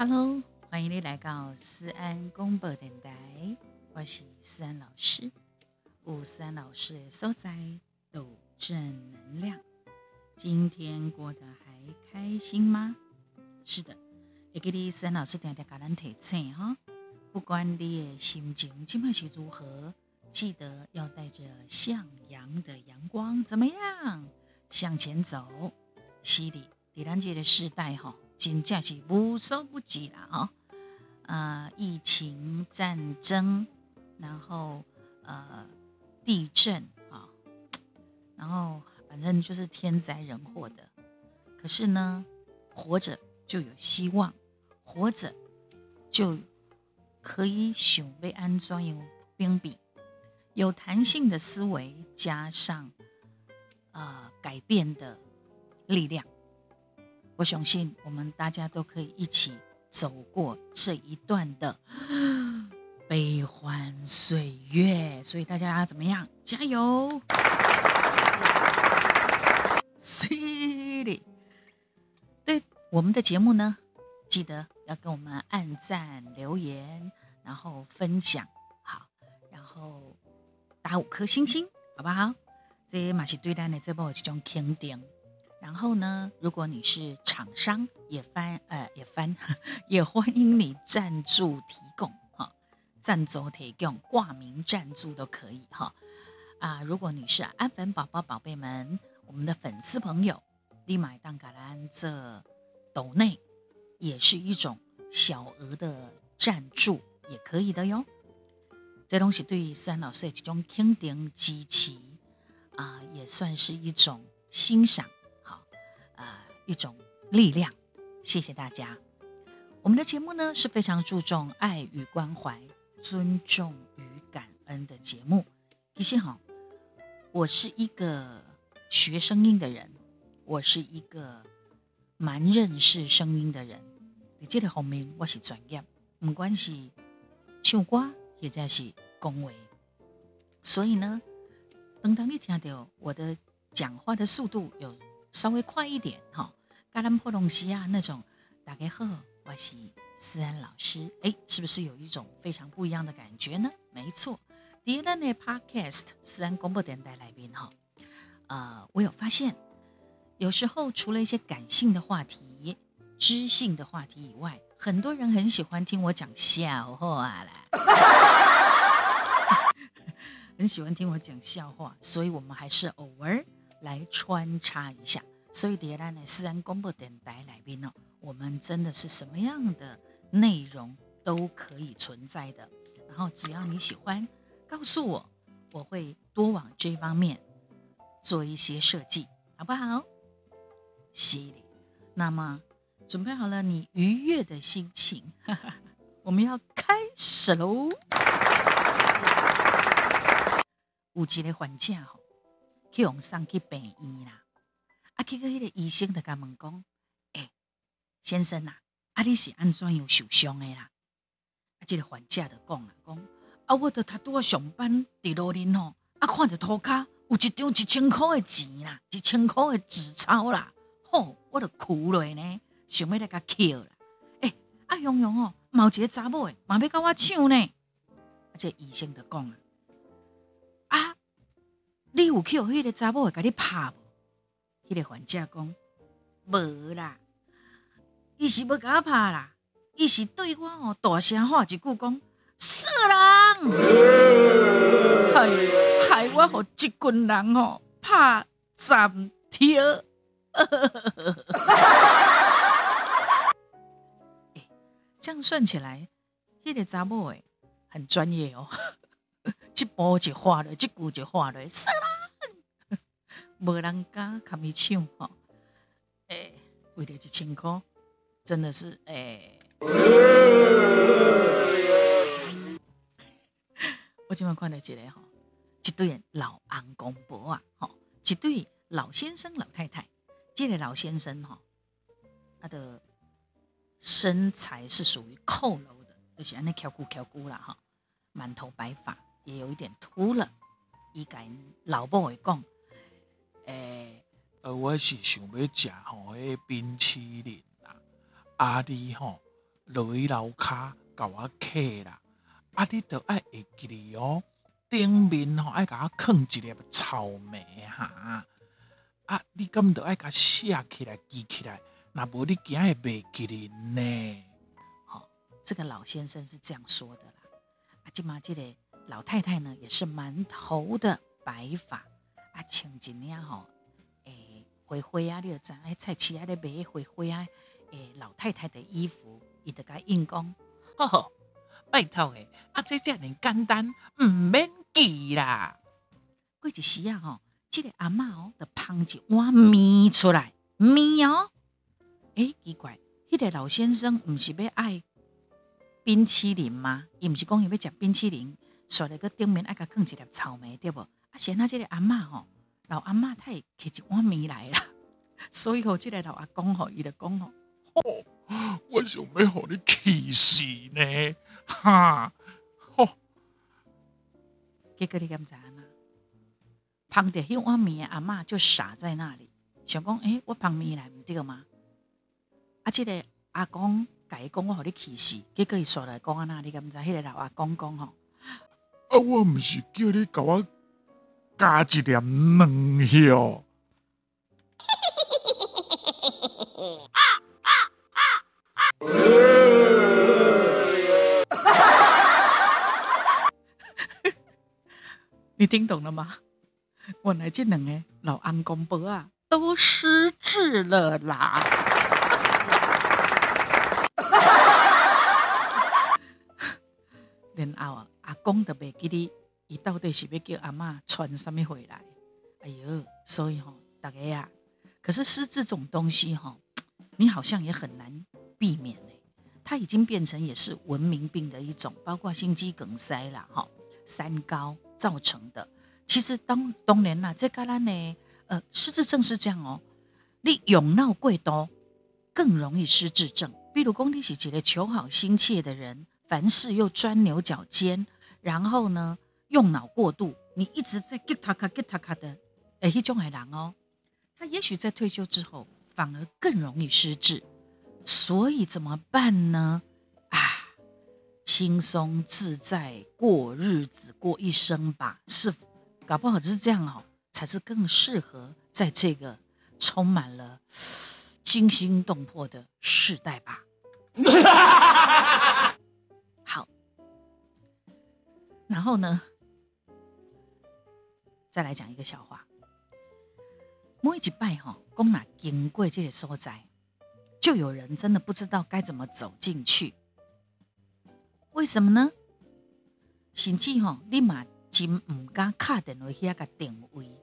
Hello，欢迎你来到思安广播电台，我是思安老师。有思安老师的所在都正能量。今天过得还开心吗？是的，也给你思安老师点点橄榄提醒哈。不管你的心情今晚是如何，记得要带着向阳的阳光，怎么样？向前走。是的，第三届的时代哈，真正是无所不及啦哈。呃，疫情、战争，然后呃，地震啊，然后反正就是天灾人祸的。可是呢，活着就有希望，活着就可以想被安装有冰笔，有弹性的思维加上呃改变的力量，我相信我们大家都可以一起走过这一段的悲欢岁月。所以大家怎么样？加油！！City，，对我们的节目呢，记得要跟我们按赞、留言，然后分享，好，然后打五颗星星，好不好？这嘛是对咱的这部一种肯定。然后呢，如果你是厂商，也翻呃也翻，也欢迎你赞助提供哈，赞助提供挂名赞助都可以哈。啊，如果你是安粉宝宝宝贝们，我们的粉丝朋友，立马当橄榄这斗内也是一种小额的赞助，也可以的哟。这东西对于三老师这种肯定支持啊，也算是一种欣赏。一种力量，谢谢大家。我们的节目呢是非常注重爱与关怀、尊重与感恩的节目。其实哈，我是一个学声音的人，我是一个蛮认识声音的人。你这个方面我是专业，不管是唱歌或者是恭维。所以呢，等当你听到我的讲话的速度有稍微快一点哈。嘎兰破东西啊，那种打开后，我是思安老师，哎，是不是有一种非常不一样的感觉呢？没错，第二呢，Podcast 思安广播电台来宾哈，呃，我有发现，有时候除了一些感性的话题、知性的话题以外，很多人很喜欢听我讲笑话啦，很喜欢听我讲笑话，所以我们还是偶尔来穿插一下。所以，第二呢，私人公布电台来宾哦，我们真的是什么样的内容都可以存在的。然后，只要你喜欢，告诉我，我会多往这方面做一些设计，好不好？犀利。那么，准备好了你愉悦的心情，我们要开始喽。有一个环境吼，去用上去病院啦。啊，去个迄个医生就甲问讲，诶，先生呐，啊，你是安怎样受伤的啦？啊，这个患者就讲啦，讲啊，我著他拄啊上班伫路边吼，啊，看着涂骹有一张一千块的钱啦，一千块的纸钞啦，吼，我著哭落呢，想要来甲捡啦。诶，啊，洋洋哦，有一个查某诶，嘛要甲我抢呢。啊，这医生就讲啊，啊，你有去互迄个查某诶，甲你拍无？迄个患者讲无啦，伊是要甲我拍啦，伊是对我哦大声喊一句讲色人，害害我互一群人哦拍暂停。这样算起来，迄个查某诶很专业哦，一步就画了，一句就画了，色人。无人敢甲伊抢吼，诶，为了一千箍，真的是诶。我今晚看到一个吼，一对老翁公婆啊，吼，一对老先生老太太。这个老先生吼，他的身材是属于佝偻的，就是安尼翘骨翘骨啦，哈，满头白发，也有一点秃了。伊甲老婆会讲。诶，呃，我是想要食吼，迄冰淇淋啦，阿弟吼，落去楼骹甲我客啦，啊，你着爱会记哩哦，顶面吼爱甲我放一粒草莓哈，啊，你敢着爱甲写起来记起来，若无你惊会袂记哩呢。好、这个老先生是这样说的啦。啊，今嘛这个老太太呢，也是满头的白发，啊，穿一领吼，诶，花花啊，你就知影，菜市啊咧卖灰灰啊，诶，老太太的衣服，伊就甲应讲，吼吼，拜托诶，啊，这遮尔简单，毋免记啦。过一时啊吼，这个阿嬷哦，就捧一碗面出来，面哦，诶，奇怪，迄、个老先生毋是要爱冰淇淋吗？伊毋是讲伊要食冰淇淋，刷了个顶面爱甲放一粒草莓，对无？啊，显那这个阿嬷吼，老阿嬷她会摕一碗面来啦，所以吼，这个老阿公吼，伊就讲吼，我想要互你气死呢，哈，吼，结果你敢知影呐？捧着迄碗面的阿嬷就傻在那里，想讲，诶、我捧面来毋对吗？啊，这个阿公甲伊讲，我互你气死，结果伊煞来讲安那，你敢知？迄、个老阿公讲吼，啊，我毋是叫你甲我加一粒卵哟。你听懂了吗？我来这两个老安公伯啊，都失智了啦。然后，阿公都袂记得伊到底是要叫阿嬷传什么回来。哎呦，所以吼、大家呀、可是失智这种东西哈、你好像也很难避免嘞、它已经变成也是文明病的一种，包括心肌梗塞啦，哈，三高造成的。其实当当年啦，这个咱呢，呃，失智症是这样哦，你用脑过多，更容易失智症。比如讲，你是一个求好心切的人，凡事又钻牛角尖，然后呢，用脑过度，你一直在 get 他卡 get 他卡的，哎，一种海狼哦，他也许在退休之后反而更容易失智。所以怎么办呢？啊，轻松自在过日子，过一生吧。是，搞不好只是这样哦，才是更适合在这个充满了惊心动魄的时代吧。好，然后呢，再来讲一个笑话。每一拜哈，讲哪经过这个所在，就有人真的不知道该怎么走进去。为什么呢？甚至吼，你嘛真唔敢敲电话遐个定位，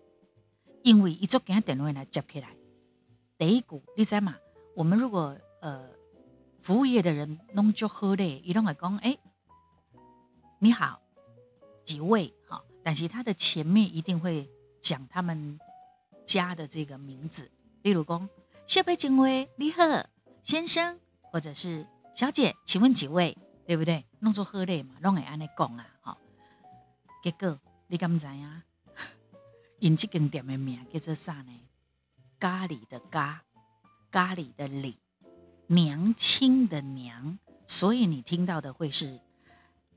因为伊做惊电话来接起来。第一句你知嘛？我们如果呃服务业的人弄就好嘞，伊拢会讲诶，你好，几位？但是他的前面一定会讲他们家的这个名字，例如讲谢佩警卫，你好，先生，或者是小姐，请问几位？对不对？弄做喝类嘛，弄会安尼讲啊，哈。结果你敢知啊？因这间店的名叫做啥呢？咖喱的咖，咖喱的喱，娘亲的娘，所以你听到的会是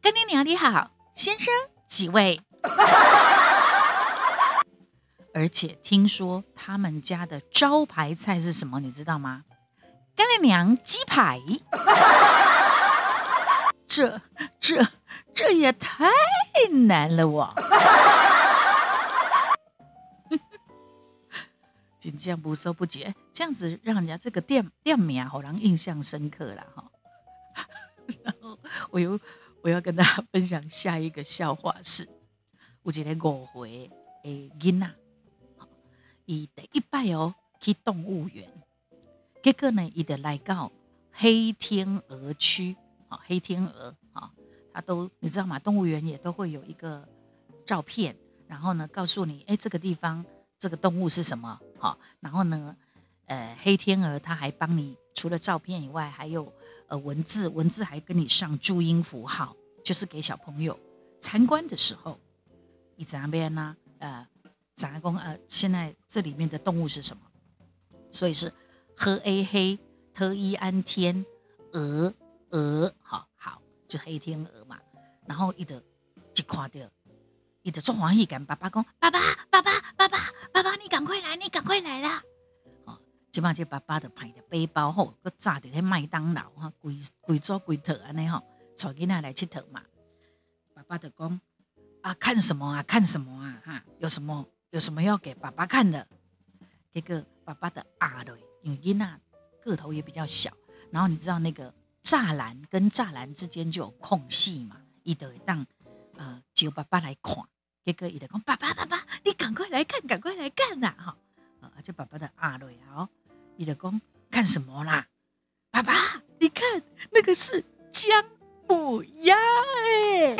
干爹娘你好，先生几位？而且听说他们家的招牌菜是什么？你知道吗？干娘鸡排。这这这也太难了哇！就这样不收不结，这样子让人家这个店店名，好让印象深刻了哈。然后我又我要跟大家分享下一个笑话是，有一个五岁的囡仔，伊第一摆哦去动物园，结果呢，伊就来到黑天鹅区。好，黑天鹅，好，它都你知道吗？动物园也都会有一个照片，然后呢，告诉你，哎，这个地方这个动物是什么？好，然后呢，呃，黑天鹅它还帮你除了照片以外，还有呃文字，文字还跟你上注音符号，就是给小朋友参观的时候，你怎样边呢？呃，杂工呃，现在这里面的动物是什么？所以是和 A 黑特一安天鹅。鹅，好好，就黑天鹅嘛。然后伊就一看到，伊就做欢喜，跟爸爸讲：“爸爸，爸爸，爸爸，爸爸，你赶快来，你赶快来啦！”哦，即马这爸爸就派着背包吼，佮炸伫迄麦当劳哈，规规组规套安尼吼，带囡仔来佚佗嘛。爸爸就讲：“啊，看什么啊？看什么啊？哈，有什么有什么要给爸爸看的？”结果爸爸的阿瑞，因为囡仔个头也比较小，然后你知道那个栅栏跟栅栏之间就有空隙嘛。伊就当呃叫爸爸来看，结果伊就讲爸爸爸爸，你赶快来看，赶快来看呐！哈，啊，这爸爸的阿瑞啊，伊就讲看什么啦？爸爸，你看那个是姜母鸭哎！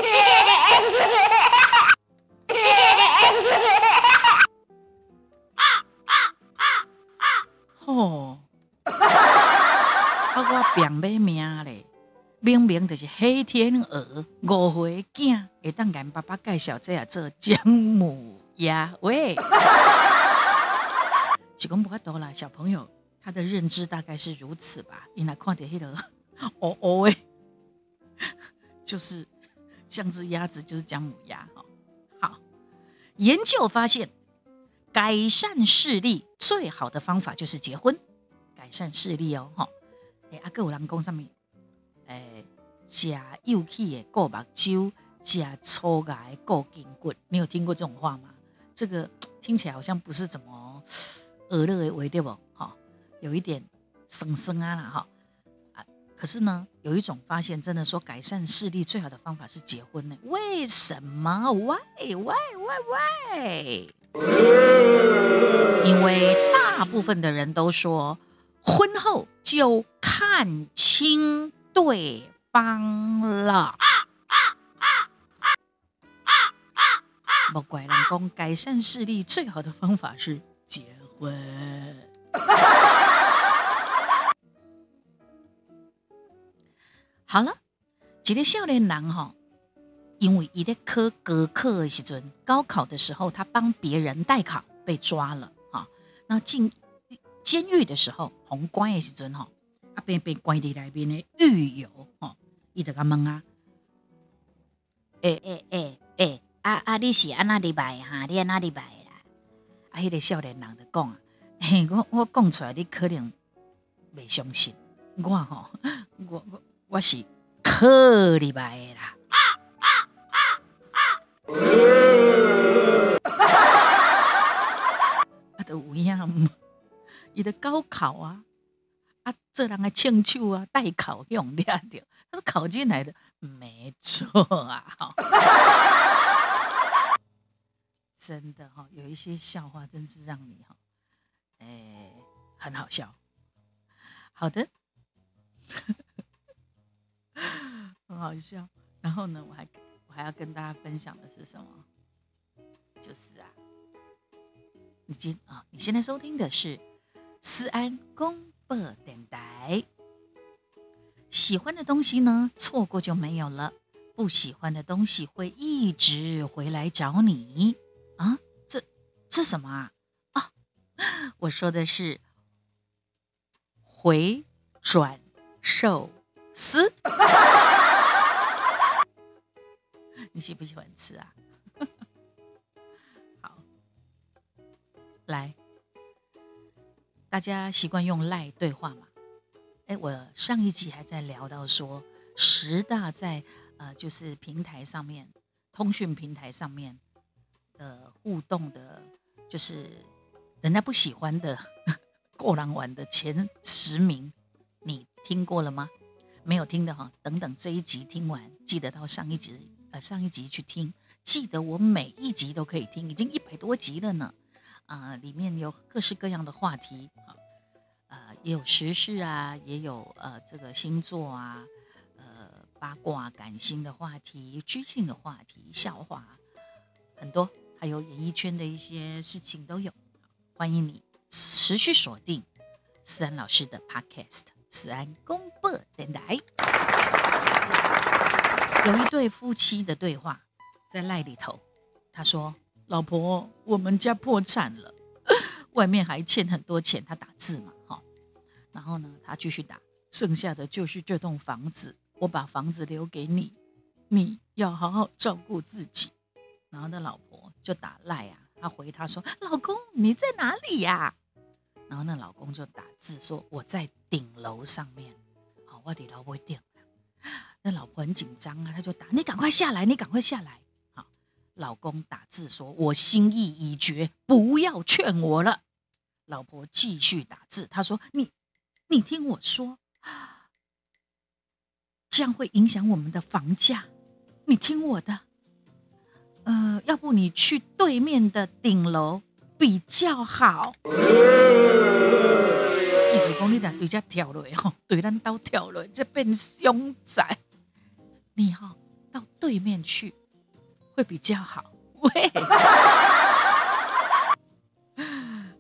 吼，啊我变买命嘞！明明就是黑天鹅，五岁囝会当跟爸爸介绍这啊做姜母鸭喂，是讲不多啦，小朋友他的认知大概是如此吧。你来看点迄个哦哦喂，就是像只鸭子，就是姜母鸭哈。好，研究发现，改善视力最好的方法就是结婚，改善视力哦哈。哎，阿哥有人讲上面。诶，食幼气的过目睭，食粗牙过筋骨，你有听过这种话吗？这个听起来好像不是怎么 耳乐的为对不？哈，有一点生生啊啦哈！可是呢，有一种发现，真的说改善视力最好的方法是结婚呢？为什么？Why why why why？因为大部分的人都说，婚后就看清。对方了，莫怪人讲改善视力最好的方法是结婚。好了，一个少年人哈，因为伊在考高考的时阵，高考的时候他帮别人代考被抓了哈，那进监狱的时候，红关的时阵哈。啊，被被关伫内面的狱友吼，伊就甲问啊，诶诶诶诶，啊啊，你是安那礼拜哈？你安那礼拜啦？啊，迄个少年人就讲啊，嘿，我我讲出来，你可能未相信。我吼，我我我是可礼拜啦。啊，都有影，伊的高考啊。这人还庆祝啊，代考用的，他是考进来的，没错啊，真的哈，有一些笑话真是让你哈，哎，很好笑。好的，很好笑。然后呢，我还我还要跟大家分享的是什么？就是啊，你今啊，你现在收听的是思安公。不等待，喜欢的东西呢，错过就没有了；不喜欢的东西会一直回来找你啊！这这什么啊？啊，我说的是回转寿吃。你喜不喜欢吃啊？好，来。大家习惯用赖对话嘛？哎，我上一集还在聊到说，十大在呃就是平台上面，通讯平台上面的互动的，就是人家不喜欢的 过狼玩的前十名，你听过了吗？没有听的哈，等等这一集听完，记得到上一集呃上一集去听，记得我每一集都可以听，已经一百多集了呢。啊，里面有各式各样的话题啊，呃，也有时事啊，也有呃这个星座啊，呃八卦、感性的话题、知性的话题、笑话很多，还有演艺圈的一些事情都有。欢迎你持续锁定思安老师的 Podcast，思安公布电台。有一对夫妻的对话在赖里头，他说。老婆，我们家破产了，外面还欠很多钱。他打字嘛，哈，然后呢，他继续打，剩下的就是这栋房子，我把房子留给你，你要好好照顾自己。然后那老婆就打赖啊，他回他说：“老公你在哪里呀？”然后那老公就打字说：“我在顶楼上面。”好，我的老婆顶。那老婆很紧张啊，他就打：“你赶快下来，你赶快下来。”好，老公打字说：“我心意已决，不要劝我了。”老婆继续打字，他说：“你，你听我说，这样会影响我们的房价。你听我的，呃，要不你去对面的顶楼比较好。意思讲，你得对家跳落吼，对咱都跳落，这变凶宅。你哈到对面去会比较好。喂。”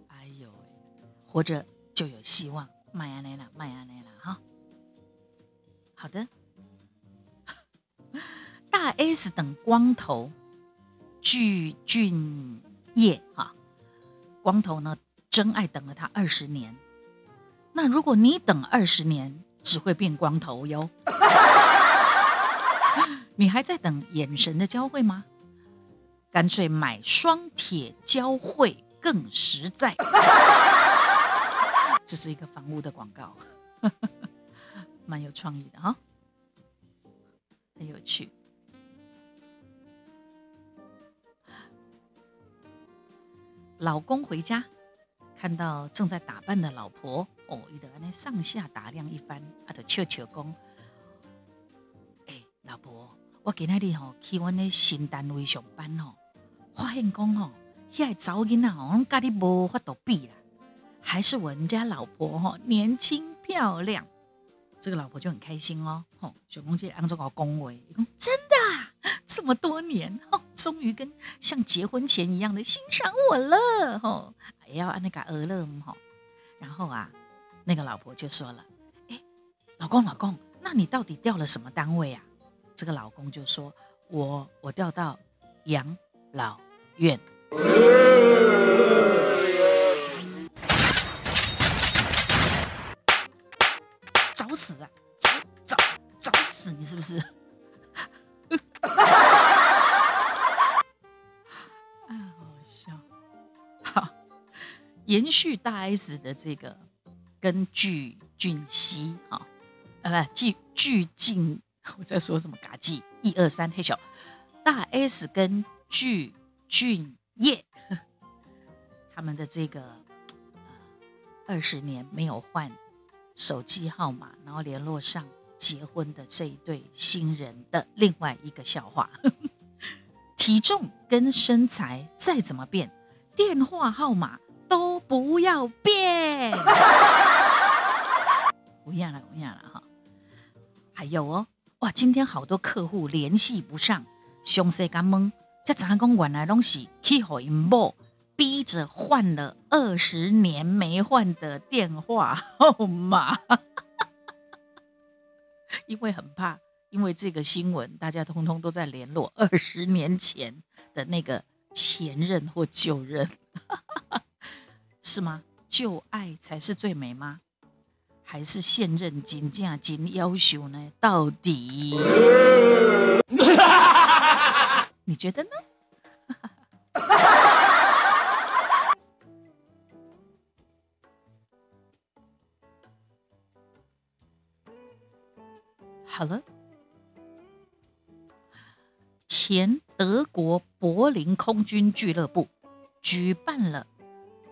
哎呦活着就有希望，麦亚内拉，麦亚内拉，哈。好的，大 S 等光头具俊业哈，光头呢，真爱等了他二十年。那如果你等二十年，只会变光头哟。你还在等眼神的交汇吗？干脆买双铁交汇更实在。这是一个房屋的广告，蛮有创意的哈，很有趣。老公回家，看到正在打扮的老婆，哦，伊得那上下打量一番，啊，就笑笑讲：“哎，老婆，我今日吼去阮的新单位上班吼，发现讲吼，遐个查囡仔吼，甲你无法度比啦。”还是我们家老婆哈年轻漂亮，这个老婆就很开心哦。吼，小公姐按照我恭维，一共真的啊，这么多年，吼，终于跟像结婚前一样的欣赏我了，吼，也要按那个鹅乐吼。然后啊，那个老婆就说了，哎，老公老公，那你到底调了什么单位啊？这个老公就说，我我调到养老院。找死啊！找找找死你是不是？延续大 S 的这个跟具俊熙，哈，呃，不，具具俊，我在说什么？嘎记一二三，黑小大 S 跟具俊晔，他们的这个二十年没有换。手机号码，然后联络上结婚的这一对新人的另外一个笑话。体重跟身材再怎么变，电话号码都不要变。不要了，不要了哈。还有哦，哇，今天好多客户联系不上，详细干懵，这咱公原来拢是去好因某。逼着换了二十年没换的电话号码，因为很怕，因为这个新闻，大家通通都在联络二十年前的那个前任或旧任，是吗？旧爱才是最美吗？还是现任金价金要求呢？到底你觉得呢？好了，前德国柏林空军俱乐部举办了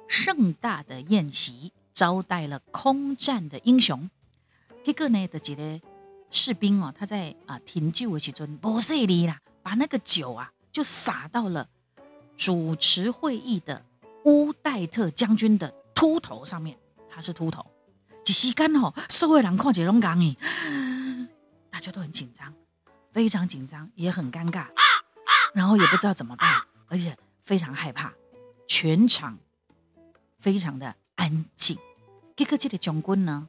盛大的宴席，招待了空战的英雄。这个呢的几个士兵哦，他在啊停酒的时阵，不势利啦，把那个酒啊就洒到了主持会议的乌代特将军的秃头上面。他是秃头，一时间哦，所有人看起拢讲诶。大家都很紧张，非常紧张，也很尴尬，然后也不知道怎么办，而且非常害怕，全场非常的安静。这个这的将军呢，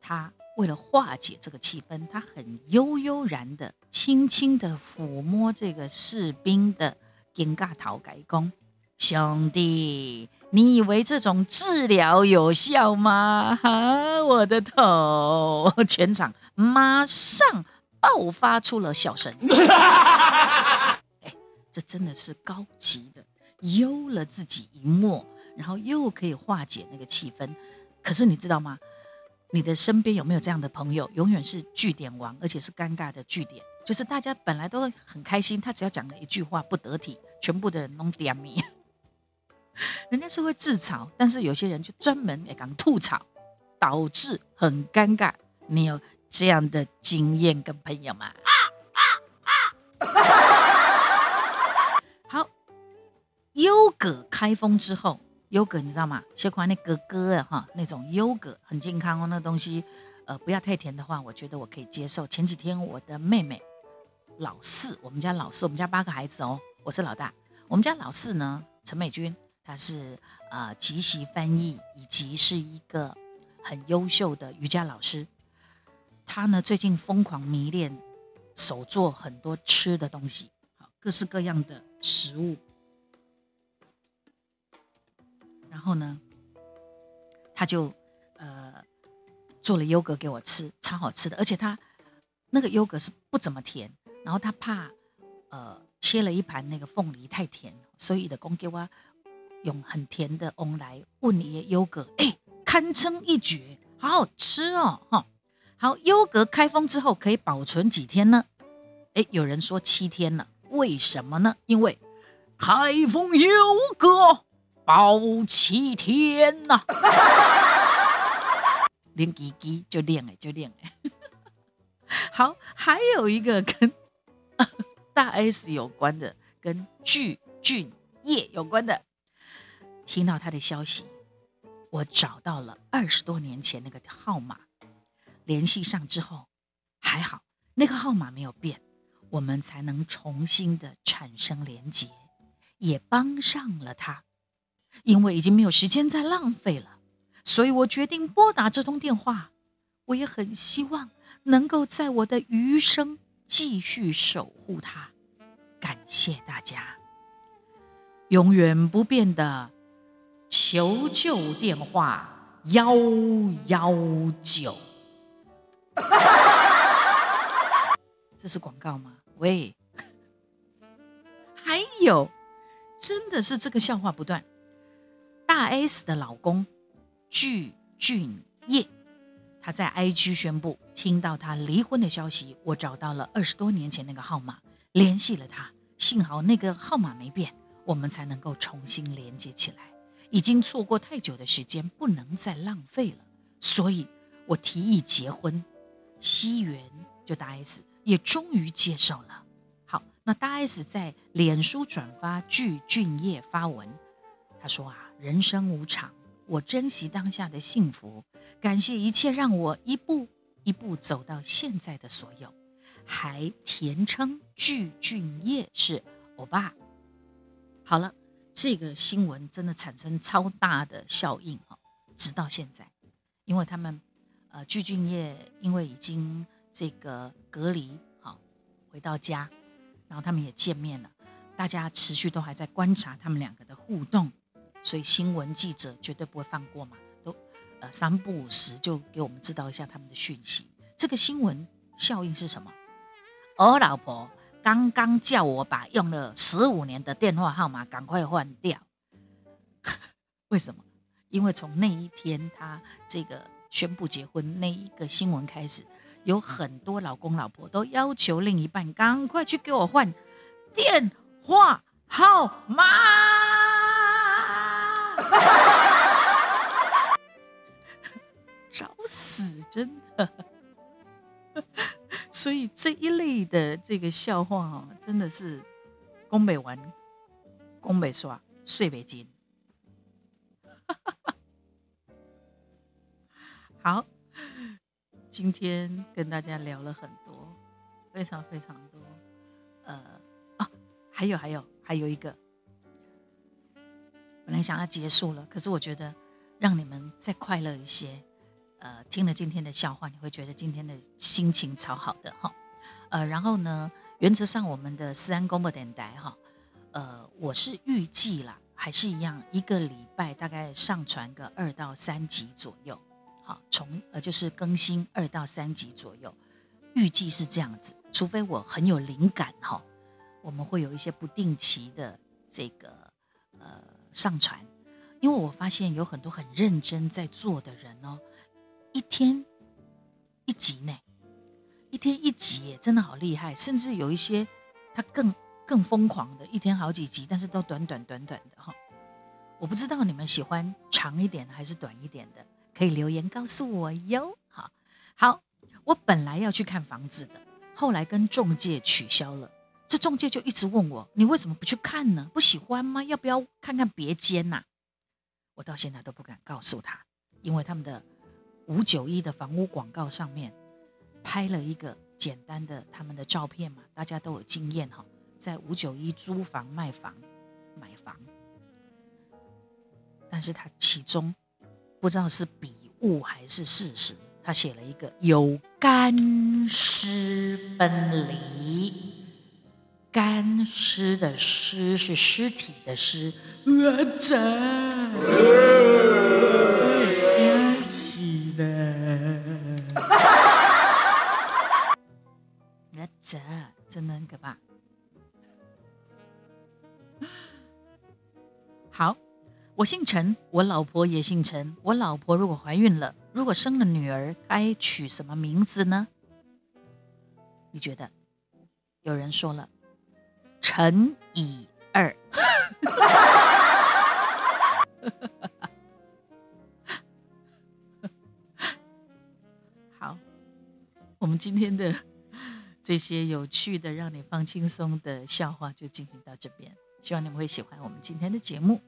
他为了化解这个气氛，他很悠悠然的、轻轻的抚摸这个士兵的尴尬头，改工兄弟，你以为这种治疗有效吗？哈，我的头！全场马上爆发出了笑声。哎，这真的是高级的，悠了自己一默，然后又可以化解那个气氛。可是你知道吗？你的身边有没有这样的朋友？永远是句点王，而且是尴尬的句点。就是大家本来都很开心，他只要讲了一句话不得体，全部的人弄点米。人家是会自嘲，但是有些人就专门也敢吐槽，导致很尴尬。你有这样的经验跟朋友吗？好，优格开封之后。优格你知道吗？小款那哥哥啊哈，那种优格很健康哦，那东西，呃，不要太甜的话，我觉得我可以接受。前几天我的妹妹老四，我们家老四，我们家八个孩子哦，我是老大。我们家老四呢，陈美君，她是呃即席翻译，以及是一个很优秀的瑜伽老师。她呢最近疯狂迷恋手做很多吃的东西，好各式各样的食物。然后呢，他就呃做了优格给我吃，超好吃的。而且他那个优格是不怎么甜，然后他怕呃切了一盘那个凤梨太甜，所以的公给我用很甜的翁来问你优格，哎，堪称一绝，好好吃哦，哈。好，优格开封之后可以保存几天呢？哎，有人说七天了，为什么呢？因为开封优格。包七天呐，练叽叽就练哎，就练哎。好，还有一个跟 大 S 有关的，跟具俊晔有关的。听到他的消息，我找到了二十多年前那个号码，联系上之后，还好那个号码没有变，我们才能重新的产生连接，也帮上了他。因为已经没有时间再浪费了，所以我决定拨打这通电话。我也很希望能够在我的余生继续守护他。感谢大家，永远不变的求救电话幺幺九。这是广告吗？喂，还有，真的是这个笑话不断。大 S 的老公具俊晔，他在 IG 宣布，听到他离婚的消息，我找到了二十多年前那个号码，联系了他。幸好那个号码没变，我们才能够重新连接起来。已经错过太久的时间，不能再浪费了，所以我提议结婚。西元就大 S 也终于接受了。好，那大 S 在脸书转发具俊晔发文，他说啊。人生无常，我珍惜当下的幸福，感谢一切让我一步一步走到现在的所有，还填称具俊晔是欧巴。好了，这个新闻真的产生超大的效应哈，直到现在，因为他们呃具俊晔因为已经这个隔离好回到家，然后他们也见面了，大家持续都还在观察他们两个的互动。所以新闻记者绝对不会放过嘛，都呃三不五时就给我们知道一下他们的讯息。这个新闻效应是什么？我老婆刚刚叫我把用了十五年的电话号码赶快换掉。为什么？因为从那一天他这个宣布结婚那一个新闻开始，有很多老公老婆都要求另一半赶快去给我换电话号码。找死，真的。所以这一类的这个笑话哦，真的是宫北玩、宫北耍、睡北京。好，今天跟大家聊了很多，非常非常多。呃，啊，还有还有还有一个。本来想要结束了，可是我觉得让你们再快乐一些。呃，听了今天的笑话，你会觉得今天的心情超好的哈。呃，然后呢，原则上我们的思安公播电台哈，呃，我是预计啦，还是一样，一个礼拜大概上传个二到三集左右，好，从呃就是更新二到三集左右，预计是这样子，除非我很有灵感哈，我们会有一些不定期的这个呃上传，因为我发现有很多很认真在做的人哦，一天一集呢，一天一集耶，真的好厉害，甚至有一些他更。更疯狂的，一天好几集，但是都短短短短的哈。我不知道你们喜欢长一点还是短一点的，可以留言告诉我哟。好，好，我本来要去看房子的，后来跟中介取消了。这中介就一直问我，你为什么不去看呢？不喜欢吗？要不要看看别间呐？我到现在都不敢告诉他，因为他们的五九一的房屋广告上面拍了一个简单的他们的照片嘛，大家都有经验哈。在五九一租房卖房买房，但是他其中不知道是笔误还是事实，他写了一个有干湿分离，干尸的尸是尸体的尸，我操，太死了，我操，真的很可怕。好，我姓陈，我老婆也姓陈。我老婆如果怀孕了，如果生了女儿，该取什么名字呢？你觉得？有人说了，乘以二。好，我们今天的这些有趣的、让你放轻松的笑话就进行到这边。希望你们会喜欢我们今天的节目，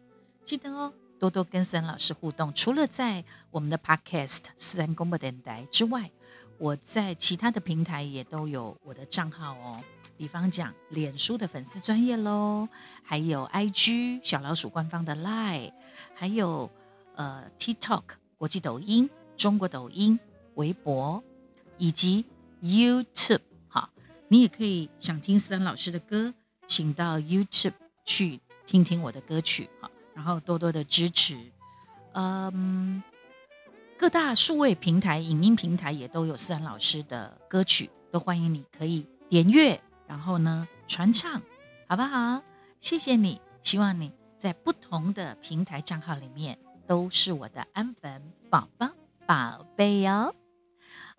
记得哦，多多跟森老师互动。除了在我们的 Podcast 四安公播电台之外，我在其他的平台也都有我的账号哦。比方讲，脸书的粉丝专业喽，还有 IG 小老鼠官方的 Line，还有呃 TikTok 国际抖音、中国抖音、微博以及 YouTube。好，你也可以想听思安老师的歌，请到 YouTube。去听听我的歌曲哈，然后多多的支持，嗯，各大数位平台、影音平台也都有思然老师的歌曲，都欢迎你可以点阅，然后呢传唱，好不好？谢谢你，希望你在不同的平台账号里面都是我的安粉宝宝宝贝哟。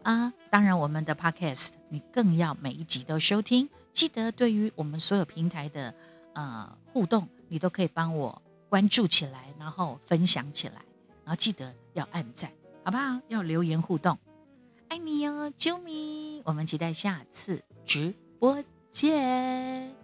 啊，当然我们的 Podcast 你更要每一集都收听，记得对于我们所有平台的。呃，互动你都可以帮我关注起来，然后分享起来，然后记得要按赞，好不好？要留言互动，爱你哟，啾咪！我们期待下次直播见。